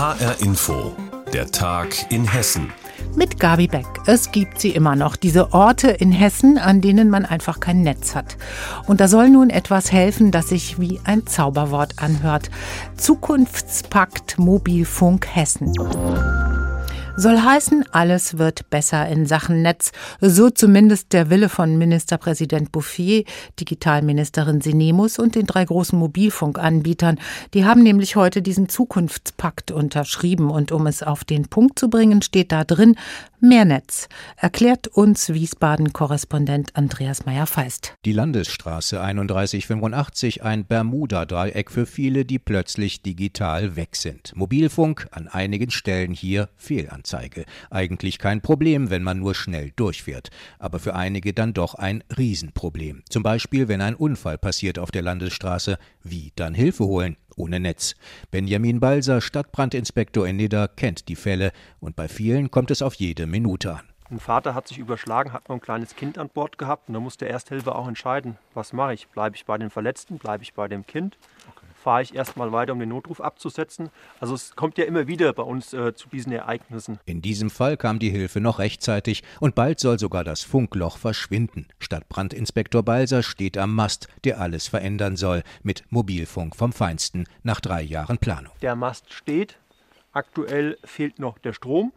HR Info, der Tag in Hessen. Mit Gabi Beck. Es gibt sie immer noch, diese Orte in Hessen, an denen man einfach kein Netz hat. Und da soll nun etwas helfen, das sich wie ein Zauberwort anhört. Zukunftspakt Mobilfunk Hessen. Soll heißen, alles wird besser in Sachen Netz. So zumindest der Wille von Ministerpräsident Bouffier, Digitalministerin Sinemus und den drei großen Mobilfunkanbietern. Die haben nämlich heute diesen Zukunftspakt unterschrieben. Und um es auf den Punkt zu bringen, steht da drin, mehr Netz. Erklärt uns Wiesbaden-Korrespondent Andreas Meyer-Feist. Die Landesstraße 3185, ein Bermuda-Dreieck für viele, die plötzlich digital weg sind. Mobilfunk an einigen Stellen hier Fehlanzeige. Anzeige. Eigentlich kein Problem, wenn man nur schnell durchfährt, aber für einige dann doch ein Riesenproblem. Zum Beispiel, wenn ein Unfall passiert auf der Landesstraße, wie dann Hilfe holen? Ohne Netz. Benjamin Balser, Stadtbrandinspektor in Nidda, kennt die Fälle und bei vielen kommt es auf jede Minute an. Ein Vater hat sich überschlagen, hat noch ein kleines Kind an Bord gehabt und da muss der Ersthilfe auch entscheiden, was mache ich? Bleibe ich bei den Verletzten, bleibe ich bei dem Kind? Fahre ich erstmal weiter, um den Notruf abzusetzen. Also es kommt ja immer wieder bei uns äh, zu diesen Ereignissen. In diesem Fall kam die Hilfe noch rechtzeitig und bald soll sogar das Funkloch verschwinden. Stadtbrandinspektor Balser steht am Mast, der alles verändern soll, mit Mobilfunk vom Feinsten nach drei Jahren Planung. Der Mast steht, aktuell fehlt noch der Strom.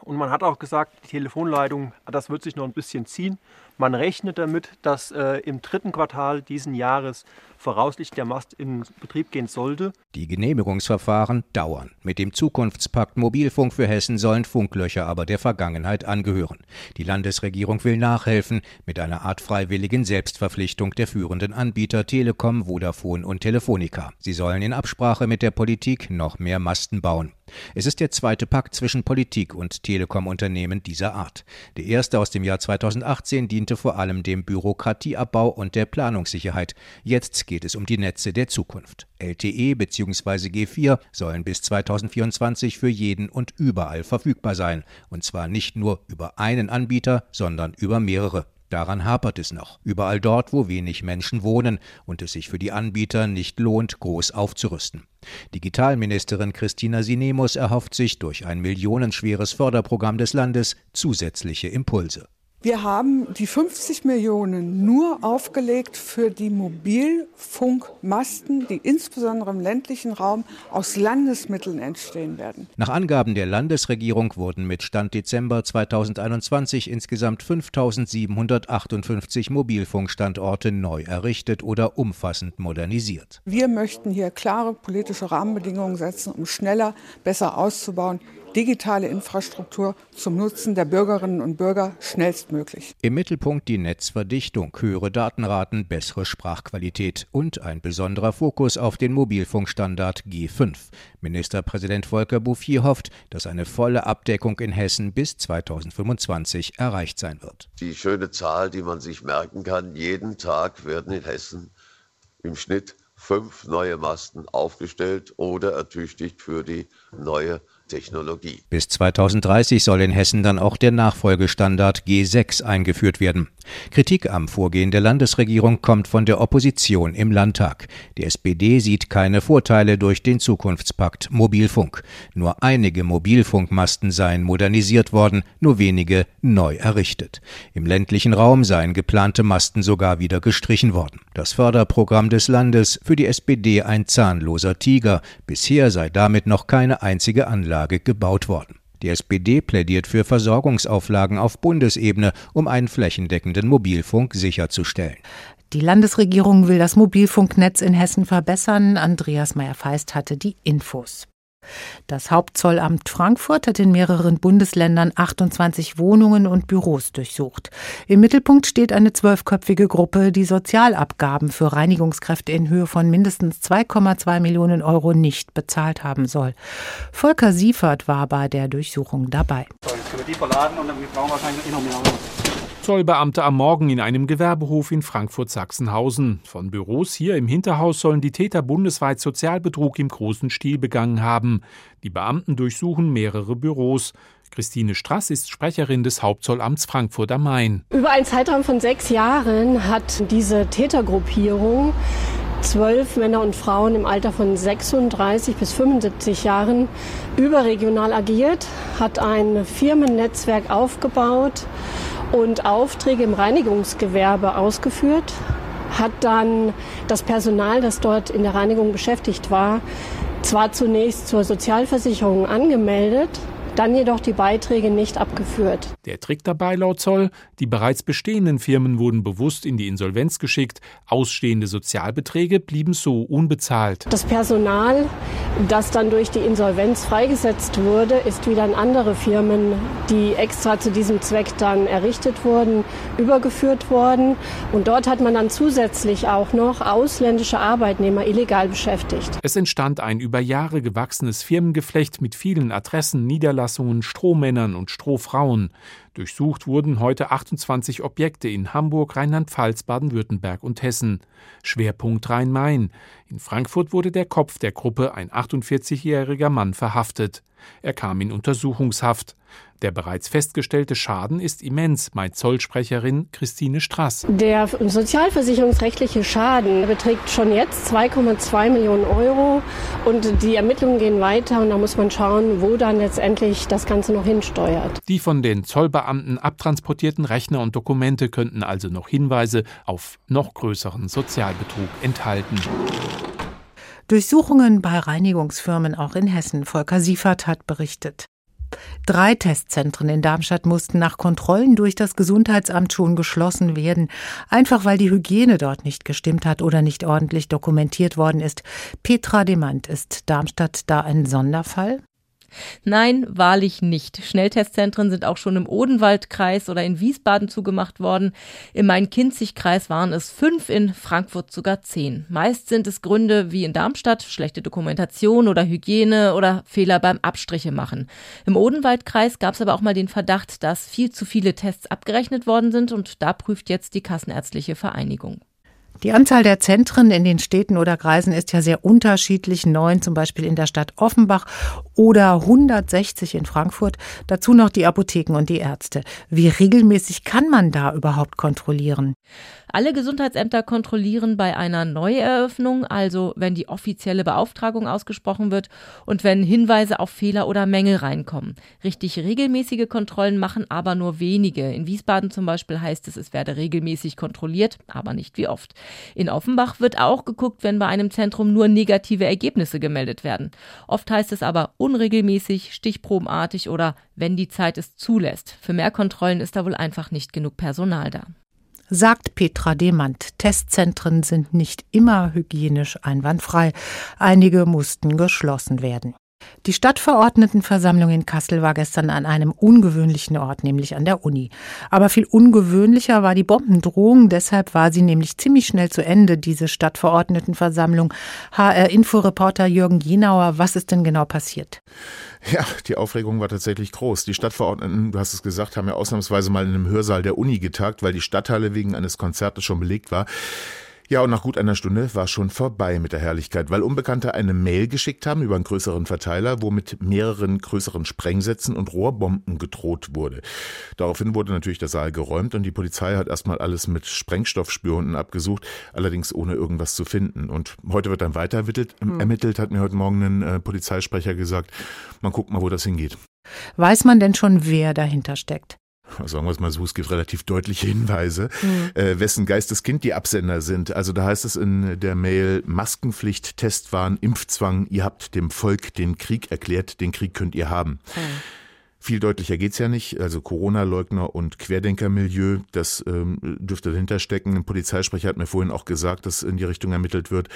Und man hat auch gesagt, die Telefonleitung, das wird sich noch ein bisschen ziehen. Man rechnet damit, dass äh, im dritten Quartal diesen Jahres voraussichtlich der Mast in Betrieb gehen sollte. Die Genehmigungsverfahren dauern. Mit dem Zukunftspakt Mobilfunk für Hessen sollen Funklöcher aber der Vergangenheit angehören. Die Landesregierung will nachhelfen mit einer Art freiwilligen Selbstverpflichtung der führenden Anbieter Telekom, Vodafone und Telefonica. Sie sollen in Absprache mit der Politik noch mehr Masten bauen. Es ist der zweite Pakt zwischen Politik und Telekom-Unternehmen dieser Art. Der erste aus dem Jahr 2018 diente vor allem dem Bürokratieabbau und der Planungssicherheit. Jetzt geht es um die Netze der Zukunft. LTE bzw. G4 sollen bis 2024 für jeden und überall verfügbar sein, und zwar nicht nur über einen Anbieter, sondern über mehrere. Daran hapert es noch. Überall dort, wo wenig Menschen wohnen und es sich für die Anbieter nicht lohnt, groß aufzurüsten. Digitalministerin Christina Sinemus erhofft sich durch ein millionenschweres Förderprogramm des Landes zusätzliche Impulse. Wir haben die 50 Millionen nur aufgelegt für die Mobilfunkmasten, die insbesondere im ländlichen Raum aus Landesmitteln entstehen werden. Nach Angaben der Landesregierung wurden mit Stand Dezember 2021 insgesamt 5758 Mobilfunkstandorte neu errichtet oder umfassend modernisiert. Wir möchten hier klare politische Rahmenbedingungen setzen, um schneller, besser auszubauen digitale Infrastruktur zum Nutzen der Bürgerinnen und Bürger schnellstmöglich. Im Mittelpunkt die Netzverdichtung, höhere Datenraten, bessere Sprachqualität und ein besonderer Fokus auf den Mobilfunkstandard G5. Ministerpräsident Volker Bouffier hofft, dass eine volle Abdeckung in Hessen bis 2025 erreicht sein wird. Die schöne Zahl, die man sich merken kann, jeden Tag werden in Hessen im Schnitt fünf neue Masten aufgestellt oder ertüchtigt für die neue Technologie. Bis 2030 soll in Hessen dann auch der Nachfolgestandard G6 eingeführt werden. Kritik am Vorgehen der Landesregierung kommt von der Opposition im Landtag. Die SPD sieht keine Vorteile durch den Zukunftspakt Mobilfunk. Nur einige Mobilfunkmasten seien modernisiert worden, nur wenige neu errichtet. Im ländlichen Raum seien geplante Masten sogar wieder gestrichen worden. Das Förderprogramm des Landes für die SPD ein zahnloser Tiger. Bisher sei damit noch keine einzige Anlage gebaut worden. Die SPD plädiert für Versorgungsauflagen auf Bundesebene, um einen flächendeckenden Mobilfunk sicherzustellen. Die Landesregierung will das Mobilfunknetz in Hessen verbessern. Andreas Meyer-Feist hatte die Infos. Das Hauptzollamt Frankfurt hat in mehreren Bundesländern 28 Wohnungen und Büros durchsucht. Im Mittelpunkt steht eine zwölfköpfige Gruppe, die Sozialabgaben für Reinigungskräfte in Höhe von mindestens 2,2 Millionen Euro nicht bezahlt haben soll. Volker Siefert war bei der Durchsuchung dabei. So, jetzt können wir die verladen und dann brauchen wir wahrscheinlich noch mehr. Zollbeamte am Morgen in einem Gewerbehof in Frankfurt-Sachsenhausen. Von Büros hier im Hinterhaus sollen die Täter bundesweit Sozialbetrug im großen Stil begangen haben. Die Beamten durchsuchen mehrere Büros. Christine Strass ist Sprecherin des Hauptzollamts Frankfurt am Main. Über einen Zeitraum von sechs Jahren hat diese Tätergruppierung zwölf Männer und Frauen im Alter von 36 bis 75 Jahren überregional agiert, hat ein Firmennetzwerk aufgebaut und Aufträge im Reinigungsgewerbe ausgeführt, hat dann das Personal, das dort in der Reinigung beschäftigt war, zwar zunächst zur Sozialversicherung angemeldet, dann jedoch die Beiträge nicht abgeführt. Der Trick dabei laut Zoll, die bereits bestehenden Firmen wurden bewusst in die Insolvenz geschickt, ausstehende Sozialbeträge blieben so unbezahlt. Das Personal, das dann durch die Insolvenz freigesetzt wurde, ist wieder an andere Firmen, die extra zu diesem Zweck dann errichtet wurden, übergeführt worden. Und dort hat man dann zusätzlich auch noch ausländische Arbeitnehmer illegal beschäftigt. Es entstand ein über Jahre gewachsenes Firmengeflecht mit vielen Adressen, Niederlassungen, Niederlassungen Strohmännern und Strohfrauen. Durchsucht wurden heute 28 Objekte in Hamburg, Rheinland-Pfalz, Baden-Württemberg und Hessen. Schwerpunkt Rhein-Main. In Frankfurt wurde der Kopf der Gruppe, ein 48-jähriger Mann, verhaftet. Er kam in Untersuchungshaft. Der bereits festgestellte Schaden ist immens, meint Zollsprecherin Christine Strass. Der sozialversicherungsrechtliche Schaden beträgt schon jetzt 2,2 Millionen Euro und die Ermittlungen gehen weiter und da muss man schauen, wo dann letztendlich das Ganze noch hinsteuert. Die von den Zollbeamten abtransportierten Rechner und Dokumente könnten also noch Hinweise auf noch größeren Sozialbetrug enthalten. Durchsuchungen bei Reinigungsfirmen auch in Hessen. Volker Siefert hat berichtet. Drei Testzentren in Darmstadt mussten nach Kontrollen durch das Gesundheitsamt schon geschlossen werden, einfach weil die Hygiene dort nicht gestimmt hat oder nicht ordentlich dokumentiert worden ist. Petra Demand, ist Darmstadt da ein Sonderfall? Nein, wahrlich nicht. Schnelltestzentren sind auch schon im Odenwaldkreis oder in Wiesbaden zugemacht worden. Im Main-Kinzig-Kreis waren es fünf, in Frankfurt sogar zehn. Meist sind es Gründe wie in Darmstadt, schlechte Dokumentation oder Hygiene oder Fehler beim Abstriche machen. Im Odenwaldkreis gab es aber auch mal den Verdacht, dass viel zu viele Tests abgerechnet worden sind und da prüft jetzt die Kassenärztliche Vereinigung. Die Anzahl der Zentren in den Städten oder Kreisen ist ja sehr unterschiedlich. Neun zum Beispiel in der Stadt Offenbach oder 160 in Frankfurt. Dazu noch die Apotheken und die Ärzte. Wie regelmäßig kann man da überhaupt kontrollieren? Alle Gesundheitsämter kontrollieren bei einer Neueröffnung, also wenn die offizielle Beauftragung ausgesprochen wird und wenn Hinweise auf Fehler oder Mängel reinkommen. Richtig regelmäßige Kontrollen machen aber nur wenige. In Wiesbaden zum Beispiel heißt es, es werde regelmäßig kontrolliert, aber nicht wie oft. In Offenbach wird auch geguckt, wenn bei einem Zentrum nur negative Ergebnisse gemeldet werden. Oft heißt es aber unregelmäßig, stichprobenartig oder wenn die Zeit es zulässt. Für mehr Kontrollen ist da wohl einfach nicht genug Personal da sagt Petra Demand. Testzentren sind nicht immer hygienisch einwandfrei. Einige mussten geschlossen werden. Die Stadtverordnetenversammlung in Kassel war gestern an einem ungewöhnlichen Ort, nämlich an der Uni. Aber viel ungewöhnlicher war die Bombendrohung, deshalb war sie nämlich ziemlich schnell zu Ende, diese Stadtverordnetenversammlung. HR-Inforeporter Jürgen Gienauer, was ist denn genau passiert? Ja, die Aufregung war tatsächlich groß. Die Stadtverordneten, du hast es gesagt, haben ja ausnahmsweise mal in einem Hörsaal der Uni getagt, weil die Stadthalle wegen eines Konzertes schon belegt war. Ja, und nach gut einer Stunde war schon vorbei mit der Herrlichkeit, weil Unbekannte eine Mail geschickt haben über einen größeren Verteiler, wo mit mehreren größeren Sprengsätzen und Rohrbomben gedroht wurde. Daraufhin wurde natürlich der Saal geräumt und die Polizei hat erstmal alles mit Sprengstoffspürhunden abgesucht, allerdings ohne irgendwas zu finden. Und heute wird dann weiter ermittelt, hm. ermittelt hat mir heute Morgen ein äh, Polizeisprecher gesagt. Man guckt mal, wo das hingeht. Weiß man denn schon, wer dahinter steckt? Sagen wir es mal so, es gibt relativ deutliche Hinweise, mhm. äh, wessen Geisteskind die Absender sind. Also da heißt es in der Mail Maskenpflicht, Testwahn, Impfzwang, ihr habt dem Volk den Krieg erklärt, den Krieg könnt ihr haben. Mhm. Viel deutlicher geht's ja nicht. Also Corona-Leugner und Querdenkermilieu, das ähm, dürfte dahinter stecken. Ein Polizeisprecher hat mir vorhin auch gesagt, dass in die Richtung ermittelt wird.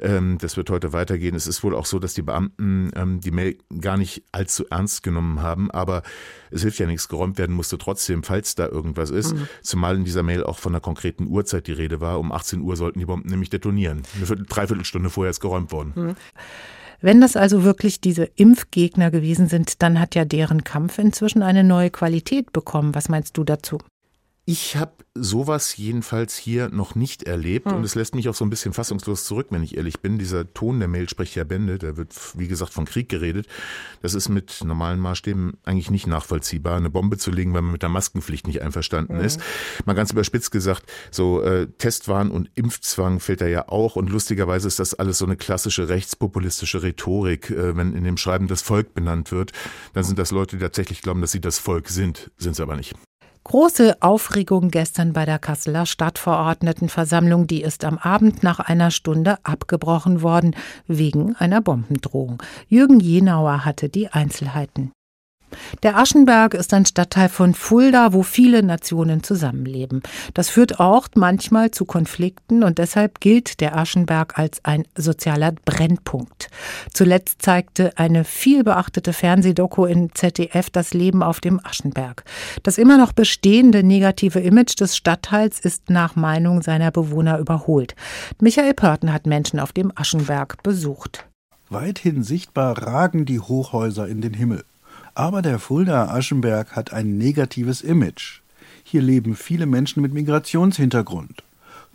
Ähm, das wird heute weitergehen. Es ist wohl auch so, dass die Beamten ähm, die Mail gar nicht allzu ernst genommen haben, aber es hilft ja nichts, geräumt werden musste trotzdem, falls da irgendwas ist. Mhm. Zumal in dieser Mail auch von einer konkreten Uhrzeit die Rede war. Um 18 Uhr sollten die Bomben nämlich detonieren. Eine Dreiviertelstunde vorher ist geräumt worden. Mhm. Wenn das also wirklich diese Impfgegner gewesen sind, dann hat ja deren Kampf inzwischen eine neue Qualität bekommen. Was meinst du dazu? Ich habe sowas jedenfalls hier noch nicht erlebt hm. und es lässt mich auch so ein bisschen fassungslos zurück, wenn ich ehrlich bin. Dieser Ton der Mail spricht ja Bände, da wird, wie gesagt, von Krieg geredet. Das ist mit normalen Maßstäben eigentlich nicht nachvollziehbar, eine Bombe zu legen, weil man mit der Maskenpflicht nicht einverstanden mhm. ist. Mal ganz überspitzt gesagt, so äh, Testwahn und Impfzwang fällt da ja auch und lustigerweise ist das alles so eine klassische rechtspopulistische Rhetorik. Äh, wenn in dem Schreiben das Volk benannt wird, dann sind das Leute, die tatsächlich glauben, dass sie das Volk sind, sind sie aber nicht. Große Aufregung gestern bei der Kasseler Stadtverordnetenversammlung, die ist am Abend nach einer Stunde abgebrochen worden wegen einer Bombendrohung. Jürgen Jenauer hatte die Einzelheiten. Der Aschenberg ist ein Stadtteil von Fulda, wo viele Nationen zusammenleben. Das führt auch manchmal zu Konflikten und deshalb gilt der Aschenberg als ein sozialer Brennpunkt. Zuletzt zeigte eine viel beachtete Fernsehdoku in ZDF das Leben auf dem Aschenberg. Das immer noch bestehende negative Image des Stadtteils ist nach Meinung seiner Bewohner überholt. Michael Pörten hat Menschen auf dem Aschenberg besucht. Weithin sichtbar ragen die Hochhäuser in den Himmel. Aber der Fulda Aschenberg hat ein negatives Image. Hier leben viele Menschen mit Migrationshintergrund.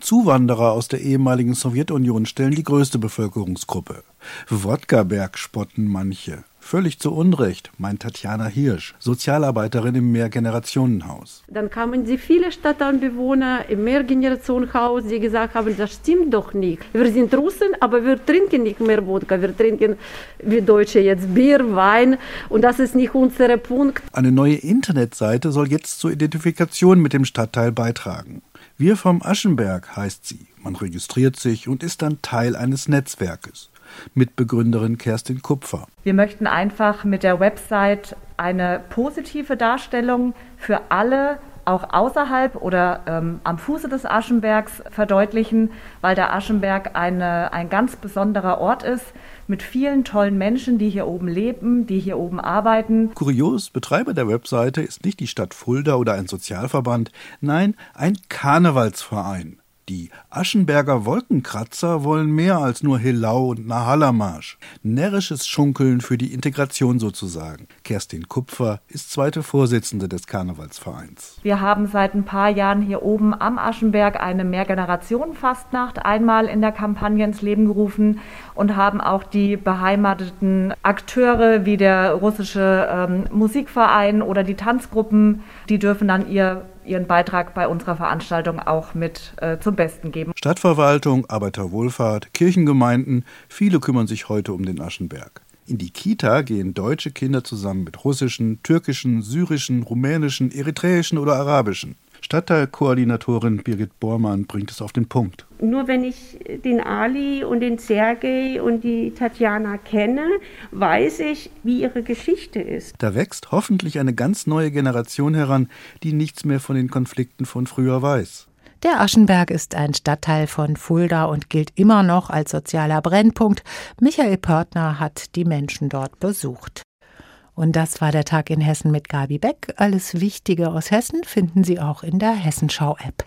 Zuwanderer aus der ehemaligen Sowjetunion stellen die größte Bevölkerungsgruppe. Wodkaberg spotten manche. Völlig zu Unrecht, meint Tatjana Hirsch, Sozialarbeiterin im Mehrgenerationenhaus. Dann kamen die viele Stadtanbewohner im Mehrgenerationenhaus, die gesagt haben, das stimmt doch nicht. Wir sind Russen, aber wir trinken nicht mehr Wodka. Wir trinken wie Deutsche jetzt Bier, Wein und das ist nicht unser Punkt. Eine neue Internetseite soll jetzt zur Identifikation mit dem Stadtteil beitragen. Wir vom Aschenberg heißt sie. Man registriert sich und ist dann Teil eines Netzwerkes. Mitbegründerin Kerstin Kupfer. Wir möchten einfach mit der Website eine positive Darstellung für alle auch außerhalb oder ähm, am Fuße des Aschenbergs verdeutlichen, weil der Aschenberg eine, ein ganz besonderer Ort ist mit vielen tollen Menschen, die hier oben leben, die hier oben arbeiten. Kurios, Betreiber der Webseite ist nicht die Stadt Fulda oder ein Sozialverband, nein, ein Karnevalsverein. Die Aschenberger Wolkenkratzer wollen mehr als nur Hillau und Nahalamarsch. Närrisches Schunkeln für die Integration sozusagen. Kerstin Kupfer ist zweite Vorsitzende des Karnevalsvereins. Wir haben seit ein paar Jahren hier oben am Aschenberg eine Mehrgenerationenfastnacht einmal in der Kampagne ins Leben gerufen und haben auch die beheimateten Akteure wie der russische ähm, Musikverein oder die Tanzgruppen, die dürfen dann ihr ihren Beitrag bei unserer Veranstaltung auch mit äh, zum Besten geben. Stadtverwaltung, Arbeiterwohlfahrt, Kirchengemeinden, viele kümmern sich heute um den Aschenberg. In die Kita gehen deutsche Kinder zusammen mit russischen, türkischen, syrischen, rumänischen, eritreischen oder arabischen. Stadtteilkoordinatorin Birgit Bormann bringt es auf den Punkt. Nur wenn ich den Ali und den Sergei und die Tatjana kenne, weiß ich, wie ihre Geschichte ist. Da wächst hoffentlich eine ganz neue Generation heran, die nichts mehr von den Konflikten von früher weiß. Der Aschenberg ist ein Stadtteil von Fulda und gilt immer noch als sozialer Brennpunkt. Michael Pörtner hat die Menschen dort besucht. Und das war der Tag in Hessen mit Gabi Beck. Alles Wichtige aus Hessen finden Sie auch in der Hessenschau-App.